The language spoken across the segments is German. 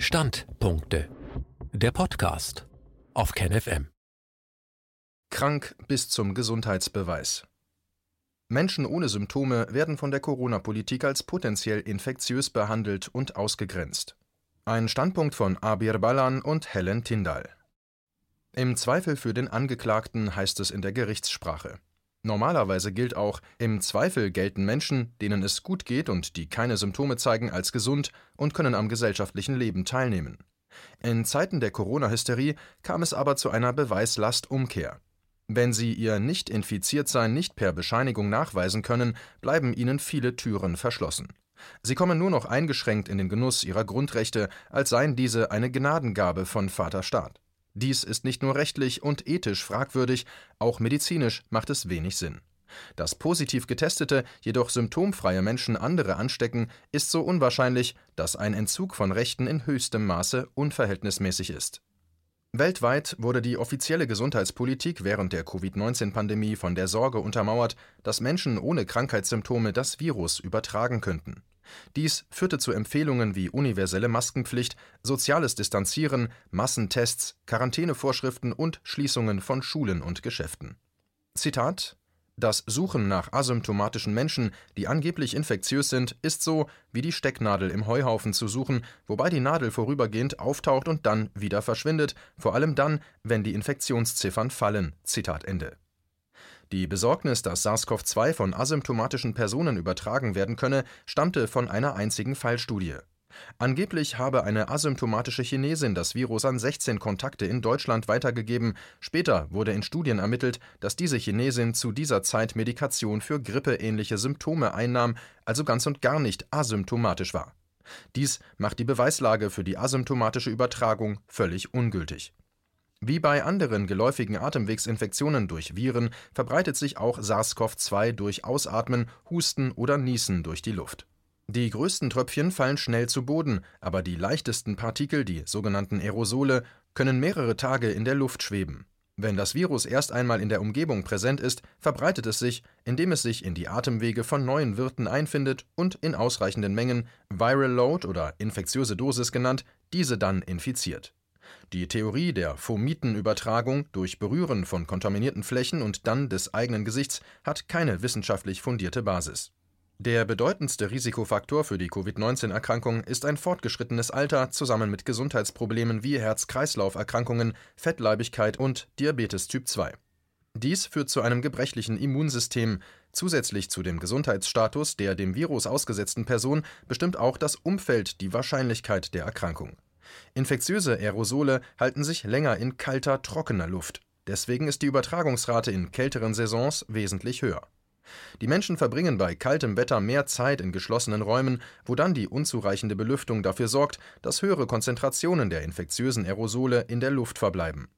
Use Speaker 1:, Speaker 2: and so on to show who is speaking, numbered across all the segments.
Speaker 1: Standpunkte. Der Podcast auf KenFM.
Speaker 2: Krank bis zum Gesundheitsbeweis. Menschen ohne Symptome werden von der Corona-Politik als potenziell infektiös behandelt und ausgegrenzt. Ein Standpunkt von Abir Balan und Helen Tindall. Im Zweifel für den Angeklagten heißt es in der Gerichtssprache. Normalerweise gilt auch, im Zweifel gelten Menschen, denen es gut geht und die keine Symptome zeigen, als gesund und können am gesellschaftlichen Leben teilnehmen. In Zeiten der Corona-Hysterie kam es aber zu einer Beweislastumkehr. Wenn sie ihr Nicht-Infiziertsein nicht per Bescheinigung nachweisen können, bleiben ihnen viele Türen verschlossen. Sie kommen nur noch eingeschränkt in den Genuss ihrer Grundrechte, als seien diese eine Gnadengabe von Vater Staat. Dies ist nicht nur rechtlich und ethisch fragwürdig, auch medizinisch macht es wenig Sinn. Dass positiv getestete, jedoch symptomfreie Menschen andere anstecken, ist so unwahrscheinlich, dass ein Entzug von Rechten in höchstem Maße unverhältnismäßig ist. Weltweit wurde die offizielle Gesundheitspolitik während der Covid-19-Pandemie von der Sorge untermauert, dass Menschen ohne Krankheitssymptome das Virus übertragen könnten. Dies führte zu Empfehlungen wie universelle Maskenpflicht, soziales Distanzieren, Massentests, Quarantänevorschriften und Schließungen von Schulen und Geschäften. Zitat das Suchen nach asymptomatischen Menschen, die angeblich infektiös sind, ist so, wie die Stecknadel im Heuhaufen zu suchen, wobei die Nadel vorübergehend auftaucht und dann wieder verschwindet, vor allem dann, wenn die Infektionsziffern fallen. Zitat Ende. Die Besorgnis, dass SARS-CoV-2 von asymptomatischen Personen übertragen werden könne, stammte von einer einzigen Fallstudie. Angeblich habe eine asymptomatische Chinesin das Virus an 16 Kontakte in Deutschland weitergegeben. Später wurde in Studien ermittelt, dass diese Chinesin zu dieser Zeit Medikation für grippeähnliche Symptome einnahm, also ganz und gar nicht asymptomatisch war. Dies macht die Beweislage für die asymptomatische Übertragung völlig ungültig. Wie bei anderen geläufigen Atemwegsinfektionen durch Viren verbreitet sich auch SARS-CoV-2 durch Ausatmen, Husten oder Niesen durch die Luft. Die größten Tröpfchen fallen schnell zu Boden, aber die leichtesten Partikel, die sogenannten Aerosole, können mehrere Tage in der Luft schweben. Wenn das Virus erst einmal in der Umgebung präsent ist, verbreitet es sich, indem es sich in die Atemwege von neuen Wirten einfindet und in ausreichenden Mengen, Viral Load oder infektiöse Dosis genannt, diese dann infiziert. Die Theorie der Fomitenübertragung durch Berühren von kontaminierten Flächen und dann des eigenen Gesichts hat keine wissenschaftlich fundierte Basis. Der bedeutendste Risikofaktor für die Covid-19-Erkrankung ist ein fortgeschrittenes Alter zusammen mit Gesundheitsproblemen wie Herz-Kreislauf-Erkrankungen, Fettleibigkeit und Diabetes Typ 2. Dies führt zu einem gebrechlichen Immunsystem. Zusätzlich zu dem Gesundheitsstatus der dem Virus ausgesetzten Person bestimmt auch das Umfeld die Wahrscheinlichkeit der Erkrankung. Infektiöse Aerosole halten sich länger in kalter, trockener Luft. Deswegen ist die Übertragungsrate in kälteren Saisons wesentlich höher. Die Menschen verbringen bei kaltem Wetter mehr Zeit in geschlossenen Räumen, wo dann die unzureichende Belüftung dafür sorgt, dass höhere Konzentrationen der infektiösen Aerosole in der Luft verbleiben.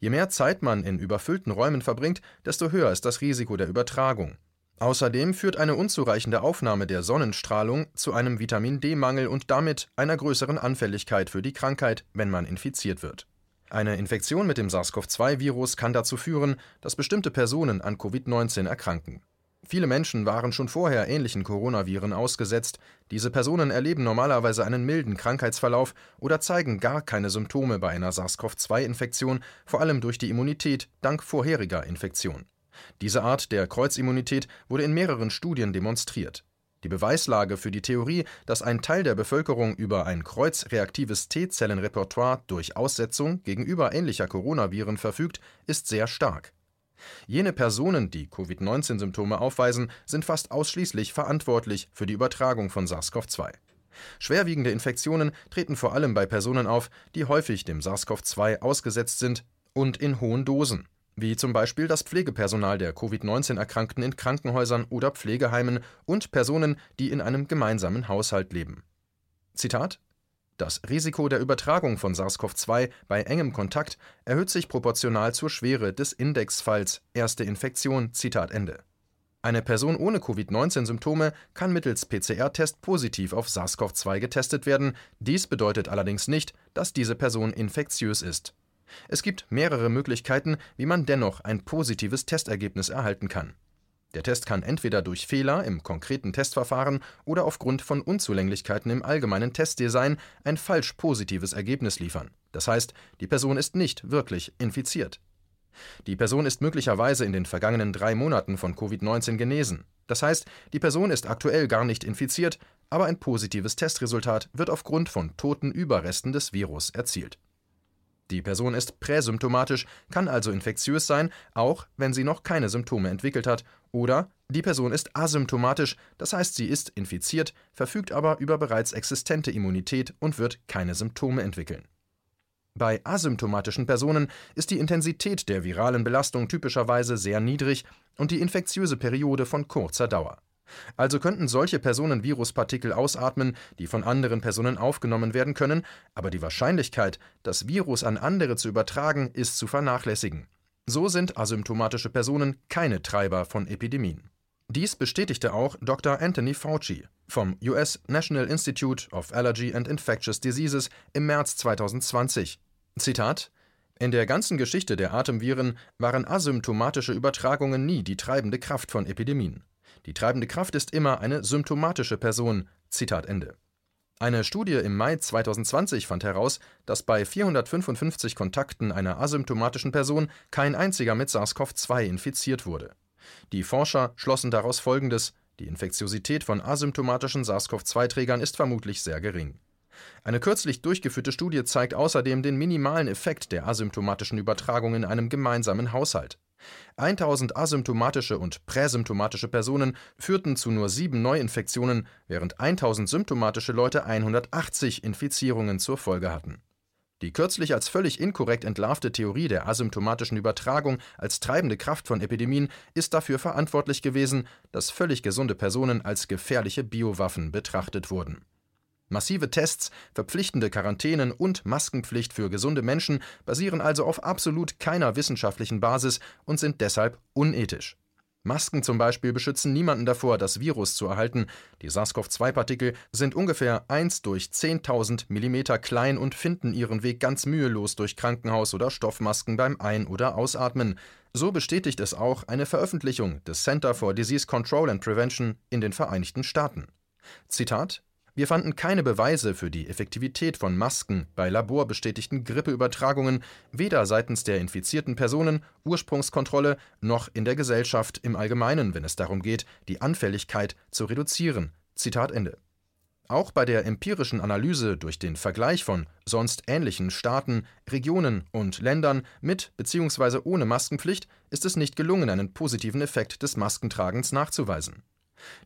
Speaker 2: Je mehr Zeit man in überfüllten Räumen verbringt, desto höher ist das Risiko der Übertragung. Außerdem führt eine unzureichende Aufnahme der Sonnenstrahlung zu einem Vitamin-D-Mangel und damit einer größeren Anfälligkeit für die Krankheit, wenn man infiziert wird. Eine Infektion mit dem SARS-CoV-2-Virus kann dazu führen, dass bestimmte Personen an Covid-19 erkranken. Viele Menschen waren schon vorher ähnlichen Coronaviren ausgesetzt. Diese Personen erleben normalerweise einen milden Krankheitsverlauf oder zeigen gar keine Symptome bei einer SARS-CoV-2-Infektion, vor allem durch die Immunität dank vorheriger Infektion. Diese Art der Kreuzimmunität wurde in mehreren Studien demonstriert. Die Beweislage für die Theorie, dass ein Teil der Bevölkerung über ein kreuzreaktives T-Zellenrepertoire durch Aussetzung gegenüber ähnlicher Coronaviren verfügt, ist sehr stark. Jene Personen, die Covid-19-Symptome aufweisen, sind fast ausschließlich verantwortlich für die Übertragung von SARS-CoV-2. Schwerwiegende Infektionen treten vor allem bei Personen auf, die häufig dem SARS-CoV-2 ausgesetzt sind und in hohen Dosen wie zum Beispiel das Pflegepersonal der Covid-19-Erkrankten in Krankenhäusern oder Pflegeheimen und Personen, die in einem gemeinsamen Haushalt leben. Zitat Das Risiko der Übertragung von SARS-CoV-2 bei engem Kontakt erhöht sich proportional zur Schwere des Indexfalls erste Infektion. Eine Person ohne Covid-19-Symptome kann mittels PCR-Test positiv auf SARS-CoV-2 getestet werden. Dies bedeutet allerdings nicht, dass diese Person infektiös ist. Es gibt mehrere Möglichkeiten, wie man dennoch ein positives Testergebnis erhalten kann. Der Test kann entweder durch Fehler im konkreten Testverfahren oder aufgrund von Unzulänglichkeiten im allgemeinen Testdesign ein falsch positives Ergebnis liefern. Das heißt, die Person ist nicht wirklich infiziert. Die Person ist möglicherweise in den vergangenen drei Monaten von Covid-19 genesen. Das heißt, die Person ist aktuell gar nicht infiziert, aber ein positives Testresultat wird aufgrund von toten Überresten des Virus erzielt. Die Person ist präsymptomatisch, kann also infektiös sein, auch wenn sie noch keine Symptome entwickelt hat, oder die Person ist asymptomatisch, das heißt, sie ist infiziert, verfügt aber über bereits existente Immunität und wird keine Symptome entwickeln. Bei asymptomatischen Personen ist die Intensität der viralen Belastung typischerweise sehr niedrig und die infektiöse Periode von kurzer Dauer. Also könnten solche Personen Viruspartikel ausatmen, die von anderen Personen aufgenommen werden können, aber die Wahrscheinlichkeit, das Virus an andere zu übertragen, ist zu vernachlässigen. So sind asymptomatische Personen keine Treiber von Epidemien. Dies bestätigte auch Dr. Anthony Fauci vom US National Institute of Allergy and Infectious Diseases im März 2020. Zitat in der ganzen Geschichte der Atemviren waren asymptomatische Übertragungen nie die treibende Kraft von Epidemien. Die treibende Kraft ist immer eine symptomatische Person. Zitat Ende. Eine Studie im Mai 2020 fand heraus, dass bei 455 Kontakten einer asymptomatischen Person kein einziger mit SARS-CoV-2 infiziert wurde. Die Forscher schlossen daraus Folgendes: Die Infektiosität von asymptomatischen SARS-CoV-2-Trägern ist vermutlich sehr gering. Eine kürzlich durchgeführte Studie zeigt außerdem den minimalen Effekt der asymptomatischen Übertragung in einem gemeinsamen Haushalt. 1000 asymptomatische und präsymptomatische Personen führten zu nur sieben Neuinfektionen, während 1000 symptomatische Leute 180 Infizierungen zur Folge hatten. Die kürzlich als völlig inkorrekt entlarvte Theorie der asymptomatischen Übertragung als treibende Kraft von Epidemien ist dafür verantwortlich gewesen, dass völlig gesunde Personen als gefährliche Biowaffen betrachtet wurden Massive Tests, verpflichtende Quarantänen und Maskenpflicht für gesunde Menschen basieren also auf absolut keiner wissenschaftlichen Basis und sind deshalb unethisch. Masken zum Beispiel beschützen niemanden davor, das Virus zu erhalten. Die SARS-CoV-2-Partikel sind ungefähr 1 durch 10.000 mm klein und finden ihren Weg ganz mühelos durch Krankenhaus- oder Stoffmasken beim Ein- oder Ausatmen. So bestätigt es auch eine Veröffentlichung des Center for Disease Control and Prevention in den Vereinigten Staaten. Zitat wir fanden keine Beweise für die Effektivität von Masken bei laborbestätigten Grippeübertragungen, weder seitens der infizierten Personen, Ursprungskontrolle noch in der Gesellschaft im Allgemeinen, wenn es darum geht, die Anfälligkeit zu reduzieren. Zitat Ende. Auch bei der empirischen Analyse durch den Vergleich von sonst ähnlichen Staaten, Regionen und Ländern mit bzw. ohne Maskenpflicht ist es nicht gelungen, einen positiven Effekt des Maskentragens nachzuweisen.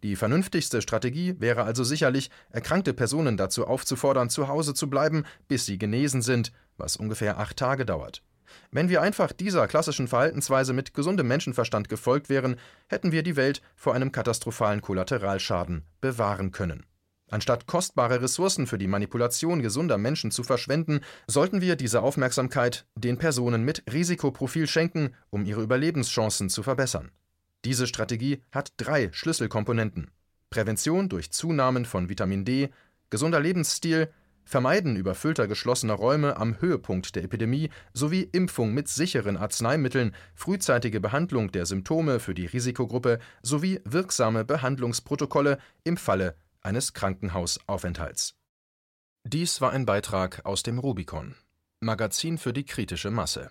Speaker 2: Die vernünftigste Strategie wäre also sicherlich, erkrankte Personen dazu aufzufordern, zu Hause zu bleiben, bis sie genesen sind, was ungefähr acht Tage dauert. Wenn wir einfach dieser klassischen Verhaltensweise mit gesundem Menschenverstand gefolgt wären, hätten wir die Welt vor einem katastrophalen Kollateralschaden bewahren können. Anstatt kostbare Ressourcen für die Manipulation gesunder Menschen zu verschwenden, sollten wir diese Aufmerksamkeit den Personen mit Risikoprofil schenken, um ihre Überlebenschancen zu verbessern. Diese Strategie hat drei Schlüsselkomponenten: Prävention durch Zunahmen von Vitamin D, gesunder Lebensstil, Vermeiden überfüllter geschlossener Räume am Höhepunkt der Epidemie sowie Impfung mit sicheren Arzneimitteln, frühzeitige Behandlung der Symptome für die Risikogruppe sowie wirksame Behandlungsprotokolle im Falle eines Krankenhausaufenthalts. Dies war ein Beitrag aus dem Rubicon, Magazin für die kritische Masse